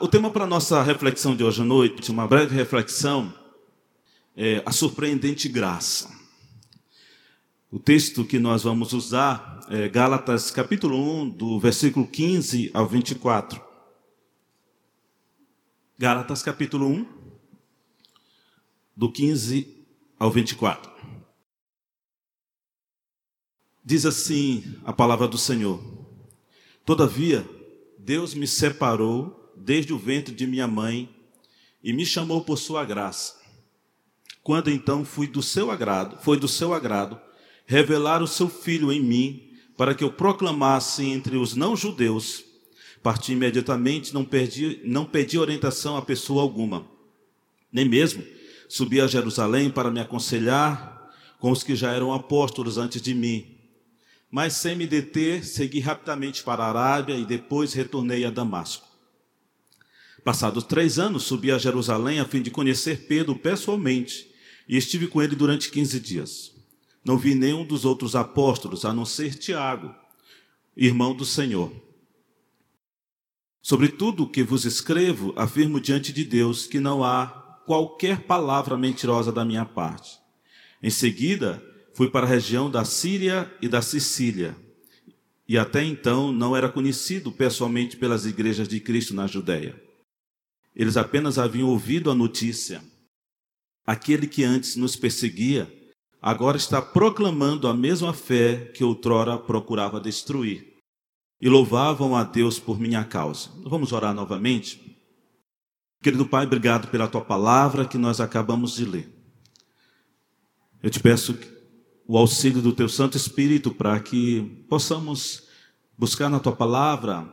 O tema para nossa reflexão de hoje à noite, uma breve reflexão, é a surpreendente graça. O texto que nós vamos usar é Gálatas capítulo 1, do versículo 15 ao 24. Gálatas capítulo 1, do 15 ao 24. Diz assim a palavra do Senhor: Todavia, Deus me separou desde o ventre de minha mãe e me chamou por sua graça. Quando então fui do seu agrado, foi do seu agrado revelar o seu filho em mim, para que eu proclamasse entre os não-judeus. Parti imediatamente, não perdi, não pedi orientação a pessoa alguma, nem mesmo subi a Jerusalém para me aconselhar com os que já eram apóstolos antes de mim. Mas sem me deter, segui rapidamente para a Arábia e depois retornei a Damasco. Passados três anos, subi a Jerusalém a fim de conhecer Pedro pessoalmente e estive com ele durante quinze dias. Não vi nenhum dos outros apóstolos, a não ser Tiago, irmão do Senhor. Sobre tudo o que vos escrevo, afirmo diante de Deus que não há qualquer palavra mentirosa da minha parte. Em seguida, fui para a região da Síria e da Sicília, e até então não era conhecido pessoalmente pelas igrejas de Cristo na Judéia. Eles apenas haviam ouvido a notícia. Aquele que antes nos perseguia, agora está proclamando a mesma fé que outrora procurava destruir. E louvavam a Deus por minha causa. Vamos orar novamente? Querido Pai, obrigado pela tua palavra que nós acabamos de ler. Eu te peço o auxílio do teu Santo Espírito para que possamos buscar na tua palavra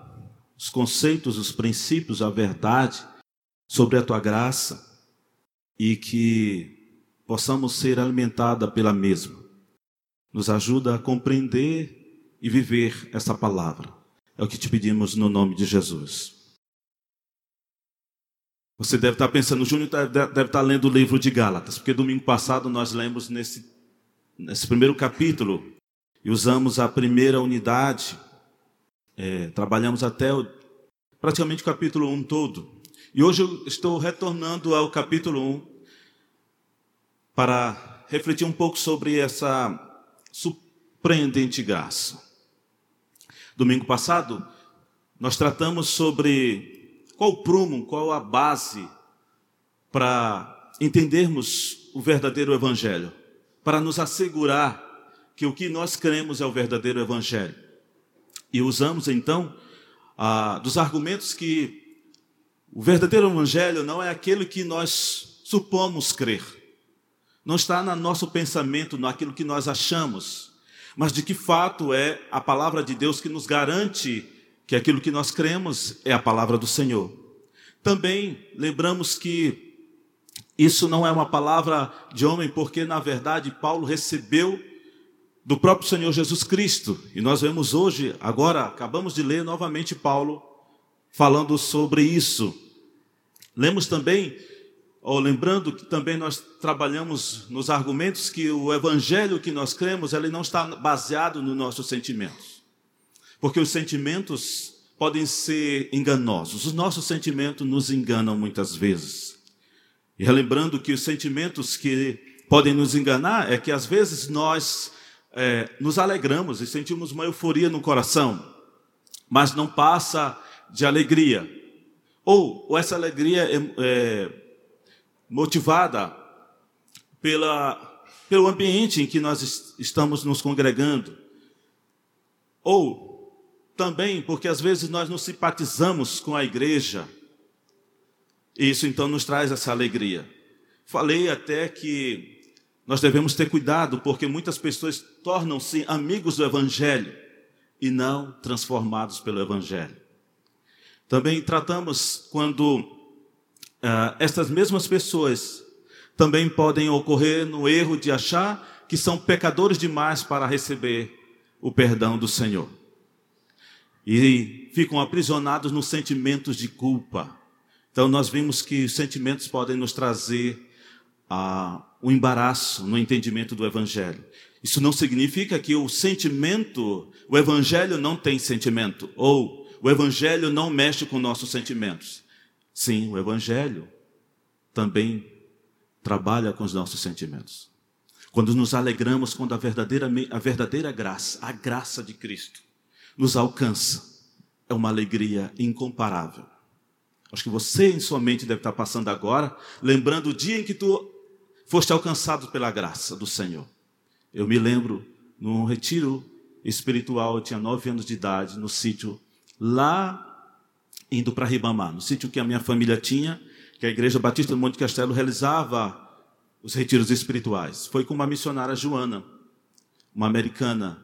os conceitos, os princípios, a verdade sobre a tua graça e que possamos ser alimentada pela mesma. Nos ajuda a compreender e viver essa palavra. É o que te pedimos no nome de Jesus. Você deve estar pensando, Júnior deve estar lendo o livro de Gálatas, porque domingo passado nós lemos nesse, nesse primeiro capítulo e usamos a primeira unidade, é, trabalhamos até o, praticamente o capítulo 1 todo. E hoje eu estou retornando ao capítulo 1 para refletir um pouco sobre essa surpreendente graça. Domingo passado, nós tratamos sobre qual o prumo, qual a base para entendermos o verdadeiro evangelho, para nos assegurar que o que nós cremos é o verdadeiro evangelho. E usamos então ah, dos argumentos que o verdadeiro evangelho não é aquele que nós supomos crer. Não está no nosso pensamento, naquilo que nós achamos, mas de que fato é a palavra de Deus que nos garante que aquilo que nós cremos é a palavra do Senhor. Também lembramos que isso não é uma palavra de homem, porque na verdade Paulo recebeu do próprio Senhor Jesus Cristo. E nós vemos hoje, agora acabamos de ler novamente Paulo falando sobre isso. Lemos também, ou lembrando que também nós trabalhamos nos argumentos que o evangelho que nós cremos, ele não está baseado nos nossos sentimentos. Porque os sentimentos podem ser enganosos. Os nossos sentimentos nos enganam muitas vezes. E relembrando que os sentimentos que podem nos enganar é que às vezes nós é, nos alegramos e sentimos uma euforia no coração, mas não passa de alegria. Ou, ou essa alegria é, é motivada pela, pelo ambiente em que nós estamos nos congregando. Ou também porque às vezes nós não simpatizamos com a igreja. E isso então nos traz essa alegria. Falei até que nós devemos ter cuidado, porque muitas pessoas tornam-se amigos do Evangelho e não transformados pelo Evangelho. Também tratamos quando uh, estas mesmas pessoas também podem ocorrer no erro de achar que são pecadores demais para receber o perdão do Senhor. E ficam aprisionados nos sentimentos de culpa. Então, nós vimos que os sentimentos podem nos trazer uh, um embaraço no entendimento do Evangelho. Isso não significa que o sentimento, o Evangelho não tem sentimento, ou o Evangelho não mexe com nossos sentimentos. Sim, o Evangelho também trabalha com os nossos sentimentos. Quando nos alegramos quando a verdadeira, a verdadeira graça, a graça de Cristo, nos alcança, é uma alegria incomparável. Acho que você em sua mente deve estar passando agora, lembrando o dia em que tu foste alcançado pela graça do Senhor. Eu me lembro num retiro espiritual, eu tinha nove anos de idade, no sítio lá indo para Ribamar, no sítio que a minha família tinha, que a Igreja Batista do Monte Castelo realizava os retiros espirituais. Foi com uma missionária Joana, uma americana,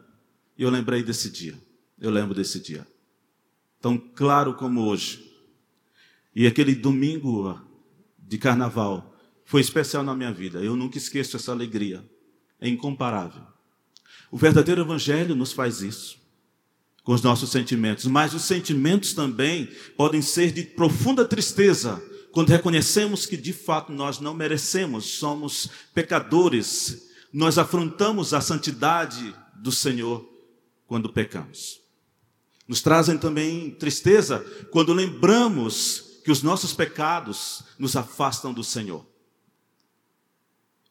e eu lembrei desse dia. Eu lembro desse dia. Tão claro como hoje. E aquele domingo de carnaval foi especial na minha vida. Eu nunca esqueço essa alegria. É incomparável. O verdadeiro evangelho nos faz isso com os nossos sentimentos, mas os sentimentos também podem ser de profunda tristeza quando reconhecemos que de fato nós não merecemos, somos pecadores, nós afrontamos a santidade do Senhor quando pecamos. Nos trazem também tristeza quando lembramos que os nossos pecados nos afastam do Senhor.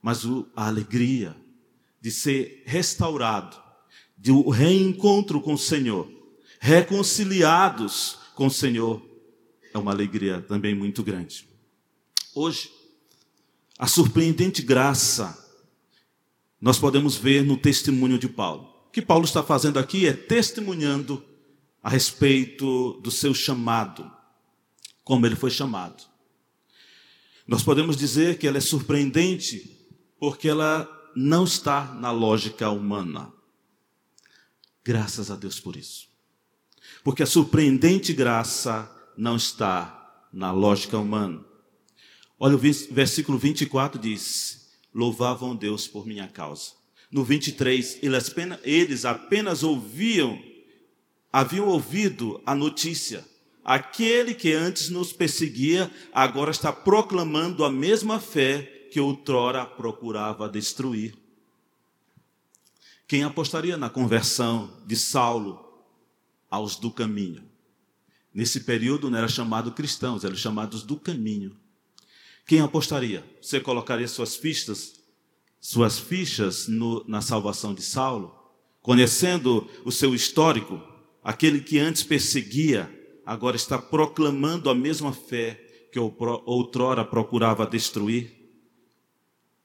Mas a alegria de ser restaurado, de reencontro com o Senhor, reconciliados com o Senhor, é uma alegria também muito grande. Hoje, a surpreendente graça nós podemos ver no testemunho de Paulo. O que Paulo está fazendo aqui é testemunhando a respeito do seu chamado, como ele foi chamado. Nós podemos dizer que ela é surpreendente porque ela não está na lógica humana. Graças a Deus por isso. Porque a surpreendente graça não está na lógica humana. Olha o versículo 24 diz: Louvavam Deus por minha causa. No 23, eles apenas, eles apenas ouviam, haviam ouvido a notícia. Aquele que antes nos perseguia, agora está proclamando a mesma fé que outrora procurava destruir. Quem apostaria na conversão de Saulo aos do caminho? Nesse período não era chamado cristãos, eram chamados do caminho. Quem apostaria? Você colocaria suas fichas, suas fichas no, na salvação de Saulo, conhecendo o seu histórico, aquele que antes perseguia, agora está proclamando a mesma fé que outrora procurava destruir?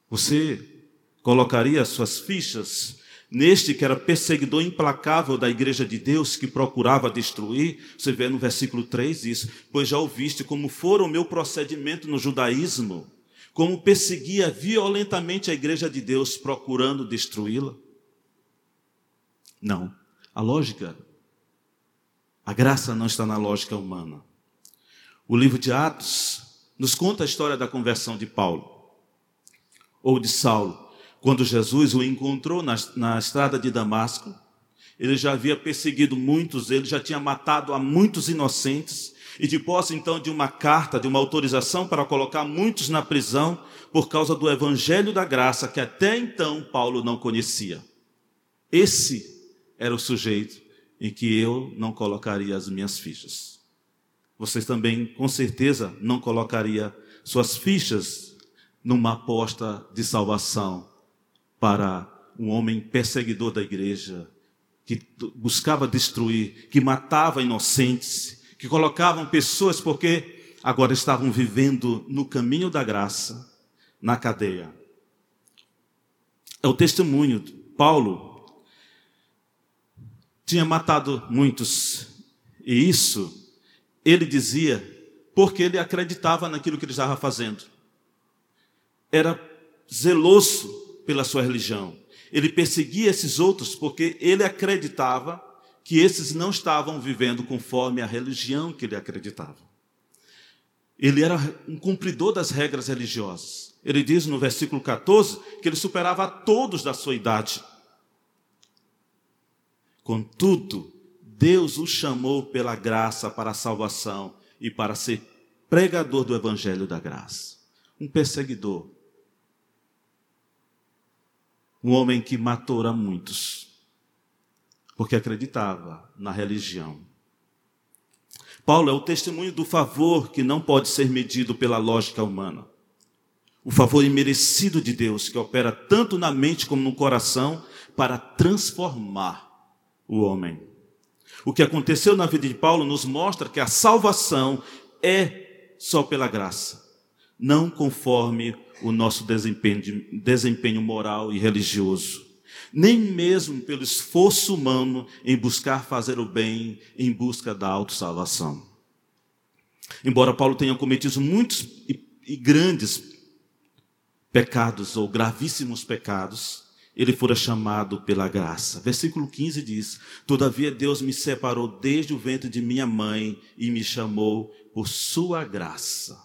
Você colocaria suas fichas Neste que era perseguidor implacável da igreja de Deus, que procurava destruir, você vê no versículo 3 isso, pois já ouviste como fora o meu procedimento no judaísmo, como perseguia violentamente a igreja de Deus, procurando destruí-la. Não, a lógica, a graça não está na lógica humana. O livro de Atos nos conta a história da conversão de Paulo, ou de Saulo. Quando Jesus o encontrou na, na estrada de Damasco, ele já havia perseguido muitos, ele já tinha matado a muitos inocentes, e de posse então de uma carta, de uma autorização para colocar muitos na prisão, por causa do evangelho da graça que até então Paulo não conhecia. Esse era o sujeito em que eu não colocaria as minhas fichas. Vocês também, com certeza, não colocaria suas fichas numa aposta de salvação para um homem perseguidor da igreja, que buscava destruir, que matava inocentes, que colocavam pessoas porque agora estavam vivendo no caminho da graça, na cadeia. É o testemunho. Paulo tinha matado muitos, e isso ele dizia porque ele acreditava naquilo que ele estava fazendo. Era zeloso pela sua religião. Ele perseguia esses outros porque ele acreditava que esses não estavam vivendo conforme a religião que ele acreditava. Ele era um cumpridor das regras religiosas. Ele diz no versículo 14 que ele superava a todos da sua idade. Contudo, Deus o chamou pela graça para a salvação e para ser pregador do evangelho da graça. Um perseguidor, um homem que matou a muitos, porque acreditava na religião. Paulo é o testemunho do favor que não pode ser medido pela lógica humana. O favor imerecido de Deus que opera tanto na mente como no coração para transformar o homem. O que aconteceu na vida de Paulo nos mostra que a salvação é só pela graça, não conforme o nosso desempenho, moral e religioso, nem mesmo pelo esforço humano em buscar fazer o bem em busca da autossalvação. Embora Paulo tenha cometido muitos e grandes pecados ou gravíssimos pecados, ele fora chamado pela graça. Versículo 15 diz: Todavia Deus me separou desde o ventre de minha mãe e me chamou por sua graça.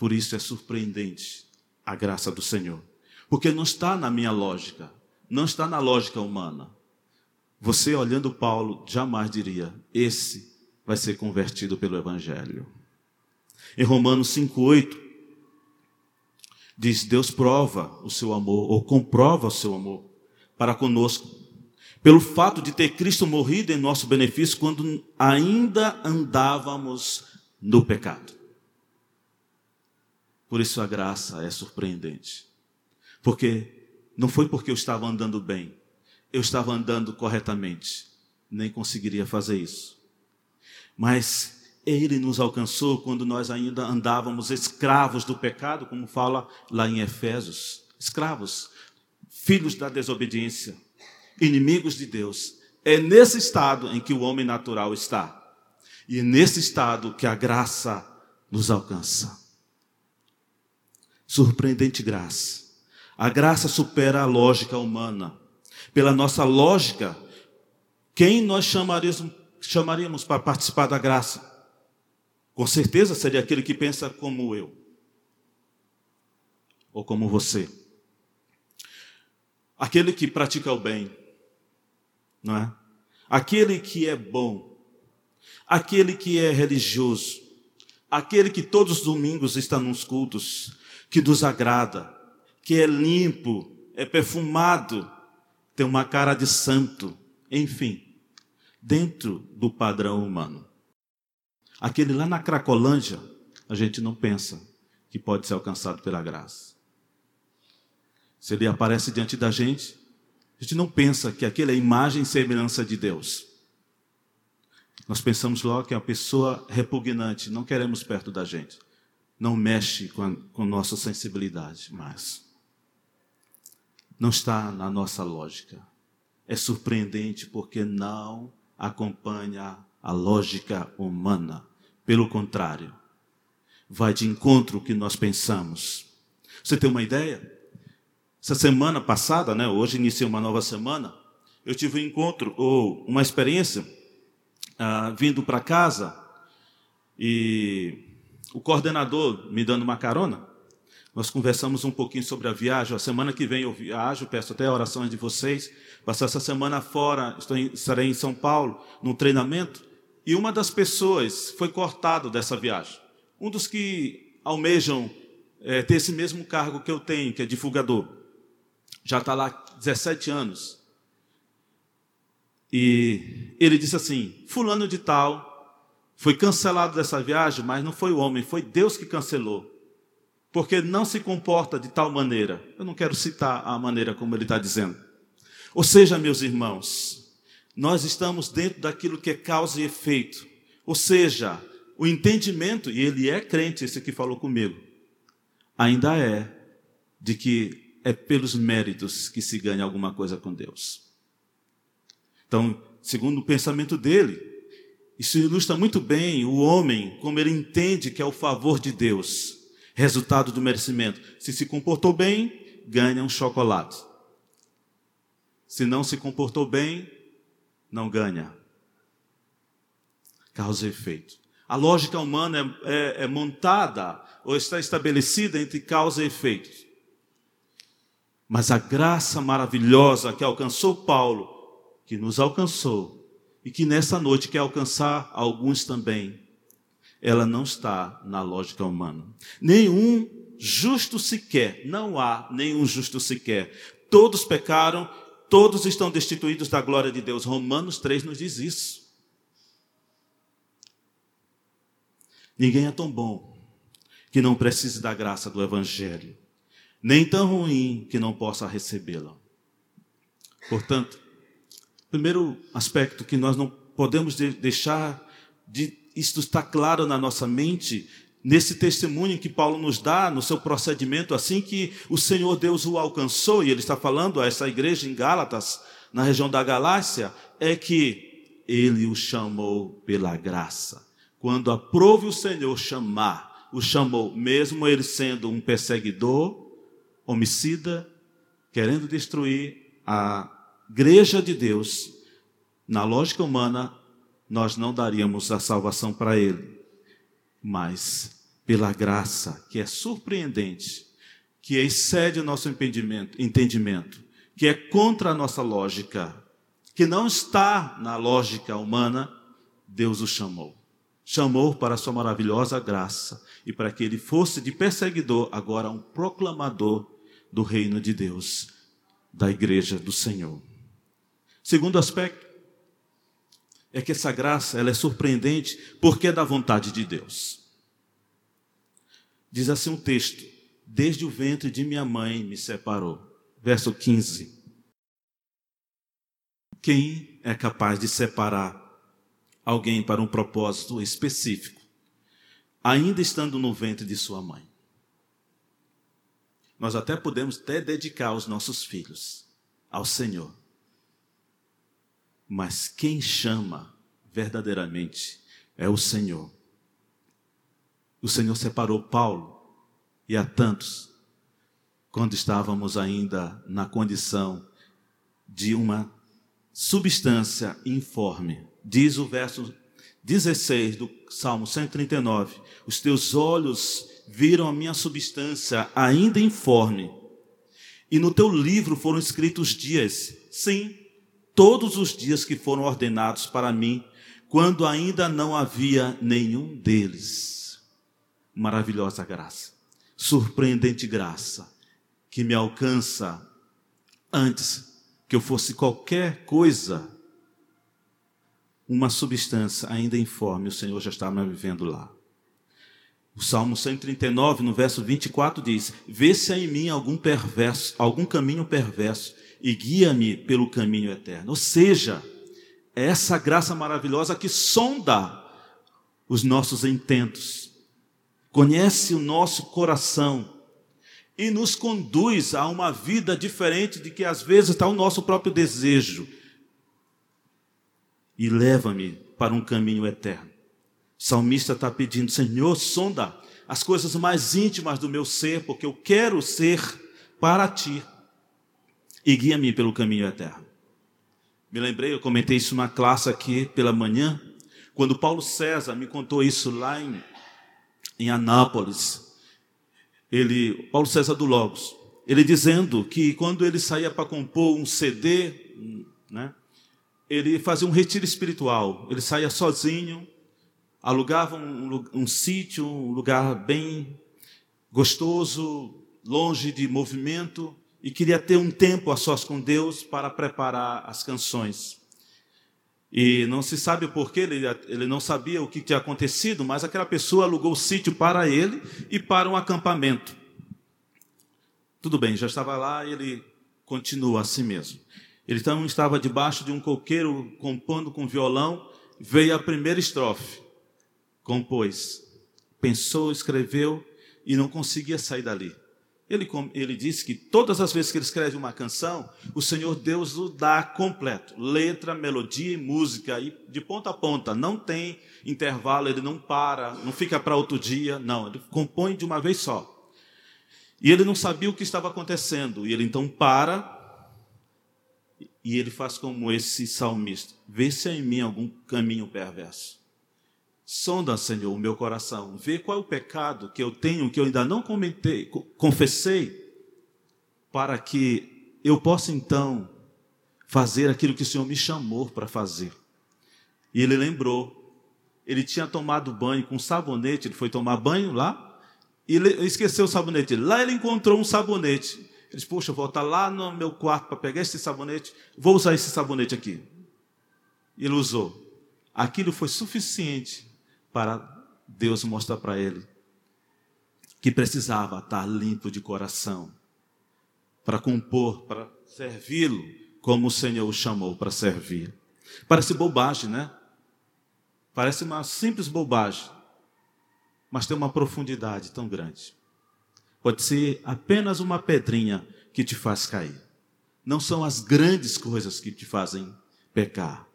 Por isso é surpreendente a graça do Senhor, porque não está na minha lógica, não está na lógica humana. Você olhando Paulo jamais diria: esse vai ser convertido pelo evangelho. Em Romanos 5:8 diz: Deus prova o seu amor, ou comprova o seu amor para conosco, pelo fato de ter Cristo morrido em nosso benefício quando ainda andávamos no pecado. Por isso a graça é surpreendente. Porque não foi porque eu estava andando bem, eu estava andando corretamente, nem conseguiria fazer isso. Mas ele nos alcançou quando nós ainda andávamos escravos do pecado, como fala lá em Efésios. Escravos, filhos da desobediência, inimigos de Deus. É nesse estado em que o homem natural está. E nesse estado que a graça nos alcança. Surpreendente graça. A graça supera a lógica humana. Pela nossa lógica, quem nós chamaríamos, chamaríamos para participar da graça? Com certeza seria aquele que pensa como eu, ou como você. Aquele que pratica o bem, não é? Aquele que é bom, aquele que é religioso, aquele que todos os domingos está nos cultos, que nos agrada, que é limpo, é perfumado, tem uma cara de santo, enfim, dentro do padrão humano. Aquele lá na Cracolândia, a gente não pensa que pode ser alcançado pela graça. Se ele aparece diante da gente, a gente não pensa que aquele é imagem e semelhança de Deus. Nós pensamos logo que é uma pessoa repugnante, não queremos perto da gente. Não mexe com, a, com nossa sensibilidade, mas não está na nossa lógica. É surpreendente porque não acompanha a lógica humana. Pelo contrário, vai de encontro ao que nós pensamos. Você tem uma ideia? Essa semana passada, né, hoje iniciei uma nova semana, eu tive um encontro ou uma experiência ah, vindo para casa e o coordenador me dando uma carona. Nós conversamos um pouquinho sobre a viagem. A semana que vem eu viajo, peço até orações de vocês. Passar essa semana fora, estou em, estarei em São Paulo, num treinamento. E uma das pessoas foi cortado dessa viagem. Um dos que almejam é, ter esse mesmo cargo que eu tenho, que é divulgador. Já está lá 17 anos. E ele disse assim: Fulano de Tal foi cancelado dessa viagem, mas não foi o homem, foi Deus que cancelou. Porque não se comporta de tal maneira. Eu não quero citar a maneira como ele está dizendo. Ou seja, meus irmãos, nós estamos dentro daquilo que é causa e efeito. Ou seja, o entendimento, e ele é crente, esse que falou comigo, ainda é de que é pelos méritos que se ganha alguma coisa com Deus. Então, segundo o pensamento dele, isso ilustra muito bem o homem, como ele entende que é o favor de Deus, resultado do merecimento. Se se comportou bem, ganha um chocolate. Se não se comportou bem, não ganha. Causa e efeito. A lógica humana é, é, é montada ou está estabelecida entre causa e efeito. Mas a graça maravilhosa que alcançou Paulo, que nos alcançou, e que nessa noite quer alcançar alguns também, ela não está na lógica humana. Nenhum justo sequer, não há nenhum justo sequer. Todos pecaram Todos estão destituídos da glória de Deus. Romanos 3 nos diz isso. Ninguém é tão bom que não precise da graça do Evangelho, nem tão ruim que não possa recebê-la. Portanto, primeiro aspecto que nós não podemos deixar de isto estar claro na nossa mente nesse testemunho que Paulo nos dá no seu procedimento, assim que o Senhor Deus o alcançou, e ele está falando a essa igreja em Gálatas, na região da Galácia, é que ele o chamou pela graça. Quando aprove o Senhor chamar, o chamou, mesmo ele sendo um perseguidor, homicida, querendo destruir a igreja de Deus, na lógica humana, nós não daríamos a salvação para ele mas pela graça, que é surpreendente, que excede o nosso entendimento, que é contra a nossa lógica, que não está na lógica humana, Deus o chamou. Chamou para a sua maravilhosa graça e para que ele fosse de perseguidor, agora um proclamador do reino de Deus, da igreja do Senhor. Segundo aspecto, é que essa graça ela é surpreendente porque é da vontade de Deus. Diz assim um texto: Desde o ventre de minha mãe me separou. Verso 15. Quem é capaz de separar alguém para um propósito específico, ainda estando no ventre de sua mãe? Nós até podemos até dedicar os nossos filhos ao Senhor. Mas quem chama verdadeiramente é o Senhor. O Senhor separou Paulo e a tantos quando estávamos ainda na condição de uma substância informe. Diz o verso 16 do Salmo 139: Os teus olhos viram a minha substância ainda informe, e no teu livro foram escritos dias, sim, todos os dias que foram ordenados para mim, quando ainda não havia nenhum deles. Maravilhosa graça, surpreendente graça, que me alcança antes que eu fosse qualquer coisa, uma substância ainda informe, o Senhor já estava me vivendo lá. O Salmo 139, no verso 24, diz: Vê se há em mim algum perverso, algum caminho perverso, e guia-me pelo caminho eterno. Ou seja, é essa graça maravilhosa que sonda os nossos intentos, conhece o nosso coração e nos conduz a uma vida diferente de que às vezes está o nosso próprio desejo. E leva-me para um caminho eterno. O salmista está pedindo, Senhor, sonda as coisas mais íntimas do meu ser, porque eu quero ser para ti e guia-me pelo caminho eterno. Me lembrei, eu comentei isso na classe aqui pela manhã, quando Paulo César me contou isso lá em, em Anápolis. Ele, Paulo César do Logos, ele dizendo que quando ele saía para compor um CD, né, ele fazia um retiro espiritual. Ele saía sozinho, alugava um, um sítio, um lugar bem gostoso, longe de movimento, e queria ter um tempo a sós com Deus para preparar as canções. E não se sabe porquê, ele, ele não sabia o que tinha acontecido, mas aquela pessoa alugou o sítio para ele e para um acampamento. Tudo bem, já estava lá e ele continua assim mesmo. Ele então estava debaixo de um coqueiro compondo com violão, veio a primeira estrofe, compôs, pensou, escreveu e não conseguia sair dali. Ele, ele disse que todas as vezes que ele escreve uma canção, o Senhor Deus o dá completo, letra, melodia e música, e de ponta a ponta, não tem intervalo, ele não para, não fica para outro dia, não, ele compõe de uma vez só. E ele não sabia o que estava acontecendo, e ele então para, e ele faz como esse salmista: vê se há em mim algum caminho perverso. Sonda, Senhor, o meu coração, vê qual é o pecado que eu tenho, que eu ainda não comentei, confessei, para que eu possa então fazer aquilo que o Senhor me chamou para fazer. E ele lembrou, ele tinha tomado banho com sabonete, ele foi tomar banho lá, e esqueceu o sabonete. Lá ele encontrou um sabonete. Ele disse: Poxa, vou voltar lá no meu quarto para pegar esse sabonete, vou usar esse sabonete aqui. Ele usou. Aquilo foi suficiente para Deus mostra para ele que precisava estar limpo de coração para compor, para servi-lo como o Senhor o chamou para servir. Parece bobagem, né? Parece uma simples bobagem, mas tem uma profundidade tão grande. Pode ser apenas uma pedrinha que te faz cair. Não são as grandes coisas que te fazem pecar.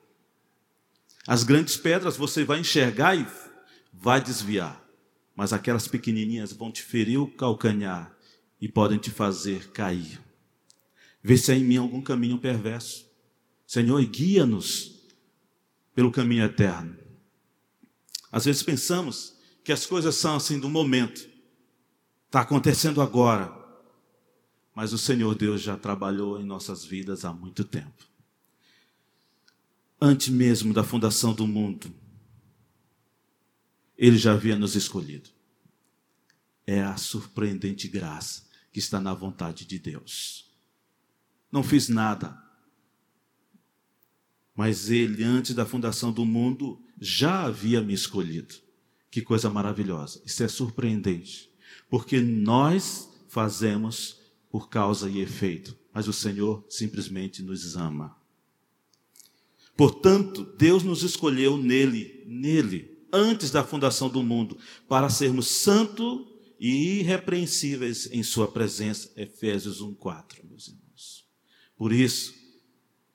As grandes pedras você vai enxergar e vai desviar, mas aquelas pequenininhas vão te ferir o calcanhar e podem te fazer cair. Vê se há em mim algum caminho perverso. Senhor, guia-nos pelo caminho eterno. Às vezes pensamos que as coisas são assim do momento, está acontecendo agora, mas o Senhor Deus já trabalhou em nossas vidas há muito tempo. Antes mesmo da fundação do mundo, Ele já havia nos escolhido. É a surpreendente graça que está na vontade de Deus. Não fiz nada, mas Ele, antes da fundação do mundo, já havia me escolhido. Que coisa maravilhosa. Isso é surpreendente. Porque nós fazemos por causa e efeito, mas o Senhor simplesmente nos ama. Portanto, Deus nos escolheu nele, nele, antes da fundação do mundo, para sermos santos e irrepreensíveis em Sua presença. Efésios 1,4, meus irmãos. Por isso,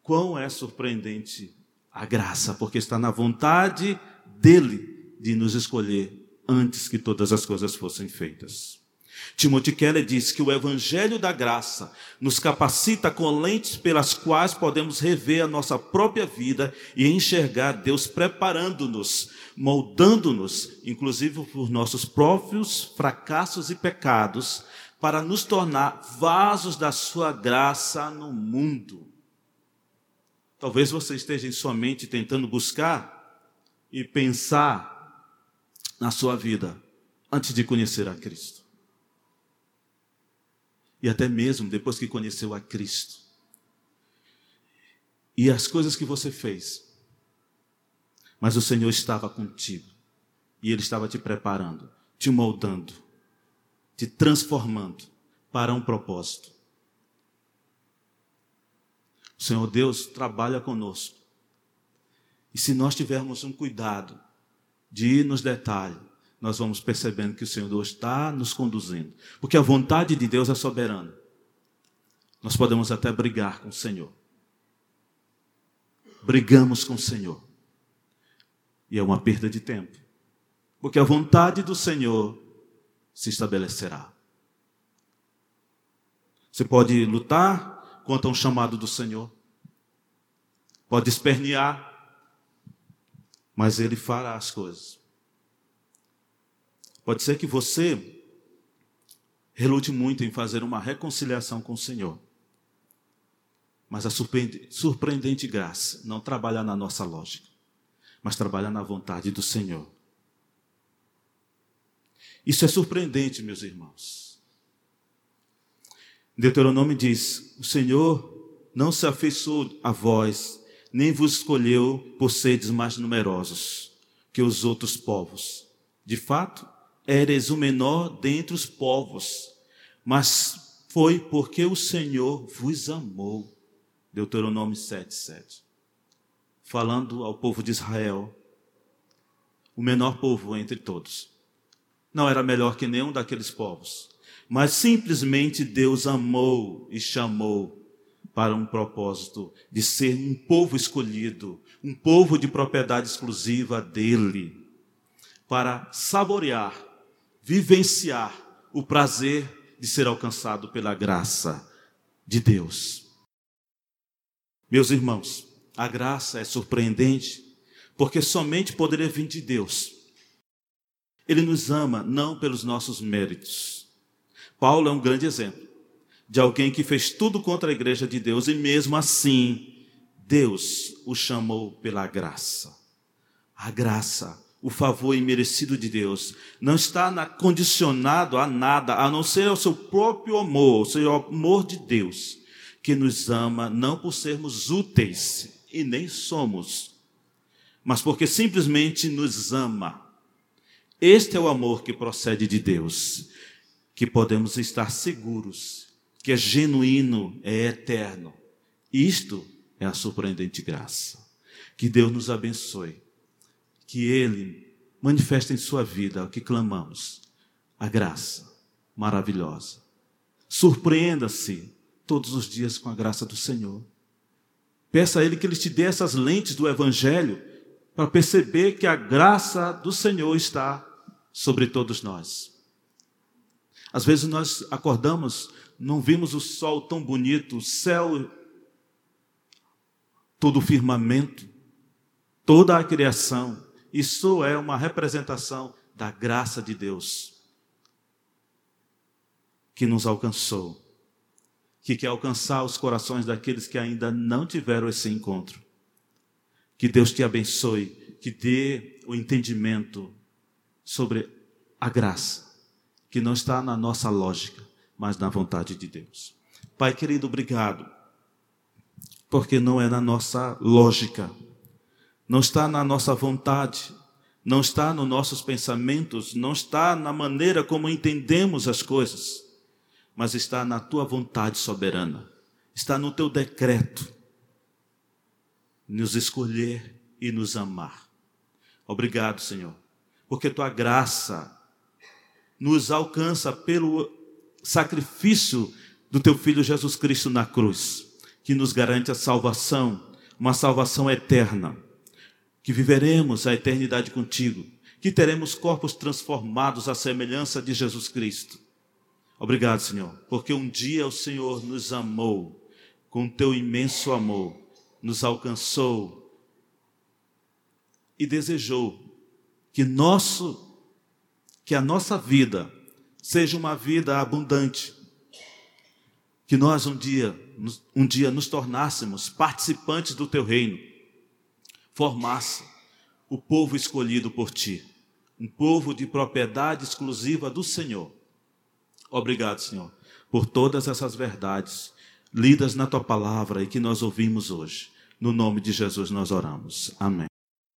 quão é surpreendente a graça, porque está na vontade dele de nos escolher antes que todas as coisas fossem feitas. Timothy Keller diz que o Evangelho da Graça nos capacita com lentes pelas quais podemos rever a nossa própria vida e enxergar Deus preparando-nos, moldando-nos, inclusive por nossos próprios fracassos e pecados, para nos tornar vasos da Sua graça no mundo. Talvez você esteja em sua mente tentando buscar e pensar na sua vida antes de conhecer a Cristo. E até mesmo depois que conheceu a Cristo. E as coisas que você fez. Mas o Senhor estava contigo. E Ele estava te preparando, te moldando, te transformando para um propósito. O Senhor Deus trabalha conosco. E se nós tivermos um cuidado, de ir nos detalhes, nós vamos percebendo que o Senhor está nos conduzindo. Porque a vontade de Deus é soberana. Nós podemos até brigar com o Senhor. Brigamos com o Senhor. E é uma perda de tempo. Porque a vontade do Senhor se estabelecerá. Você pode lutar contra um chamado do Senhor. Pode espernear mas Ele fará as coisas. Pode ser que você relute muito em fazer uma reconciliação com o Senhor, mas a surpreendente graça não trabalha na nossa lógica, mas trabalha na vontade do Senhor. Isso é surpreendente, meus irmãos. Deuteronômio diz: O Senhor não se afeiçoou a vós nem vos escolheu por seres mais numerosos que os outros povos. De fato, eres o menor dentre os povos, mas foi porque o Senhor vos amou. Deuteronômio 7, 7. Falando ao povo de Israel, o menor povo entre todos. Não era melhor que nenhum daqueles povos, mas simplesmente Deus amou e chamou para um propósito de ser um povo escolhido, um povo de propriedade exclusiva dele, para saborear, vivenciar o prazer de ser alcançado pela graça de Deus. Meus irmãos, a graça é surpreendente, porque somente poderia vir de Deus. Ele nos ama não pelos nossos méritos. Paulo é um grande exemplo de alguém que fez tudo contra a igreja de Deus e mesmo assim Deus o chamou pela graça. A graça, o favor imerecido de Deus, não está na, condicionado a nada, a não ser ao seu próprio amor, o seu amor de Deus, que nos ama não por sermos úteis, e nem somos, mas porque simplesmente nos ama. Este é o amor que procede de Deus, que podemos estar seguros que é genuíno, é eterno. Isto é a surpreendente graça. Que Deus nos abençoe. Que Ele manifeste em sua vida o que clamamos, a graça maravilhosa. Surpreenda-se todos os dias com a graça do Senhor. Peça a Ele que Ele te dê essas lentes do Evangelho para perceber que a graça do Senhor está sobre todos nós. Às vezes nós acordamos, não vimos o sol tão bonito, o céu, todo o firmamento, toda a criação. Isso é uma representação da graça de Deus que nos alcançou, que quer alcançar os corações daqueles que ainda não tiveram esse encontro. Que Deus te abençoe, que dê o entendimento sobre a graça, que não está na nossa lógica, mas na vontade de Deus. Pai querido, obrigado, porque não é na nossa lógica, não está na nossa vontade, não está nos nossos pensamentos, não está na maneira como entendemos as coisas, mas está na tua vontade soberana, está no teu decreto, nos escolher e nos amar. Obrigado, Senhor, porque tua graça nos alcança pelo sacrifício do teu filho Jesus Cristo na cruz, que nos garante a salvação, uma salvação eterna, que viveremos a eternidade contigo, que teremos corpos transformados à semelhança de Jesus Cristo. Obrigado, Senhor, porque um dia o Senhor nos amou com teu imenso amor, nos alcançou e desejou que nosso que a nossa vida seja uma vida abundante. Que nós um dia, um dia nos tornássemos participantes do teu reino. Formasse o povo escolhido por ti, um povo de propriedade exclusiva do Senhor. Obrigado, Senhor, por todas essas verdades lidas na tua palavra e que nós ouvimos hoje. No nome de Jesus nós oramos. Amém.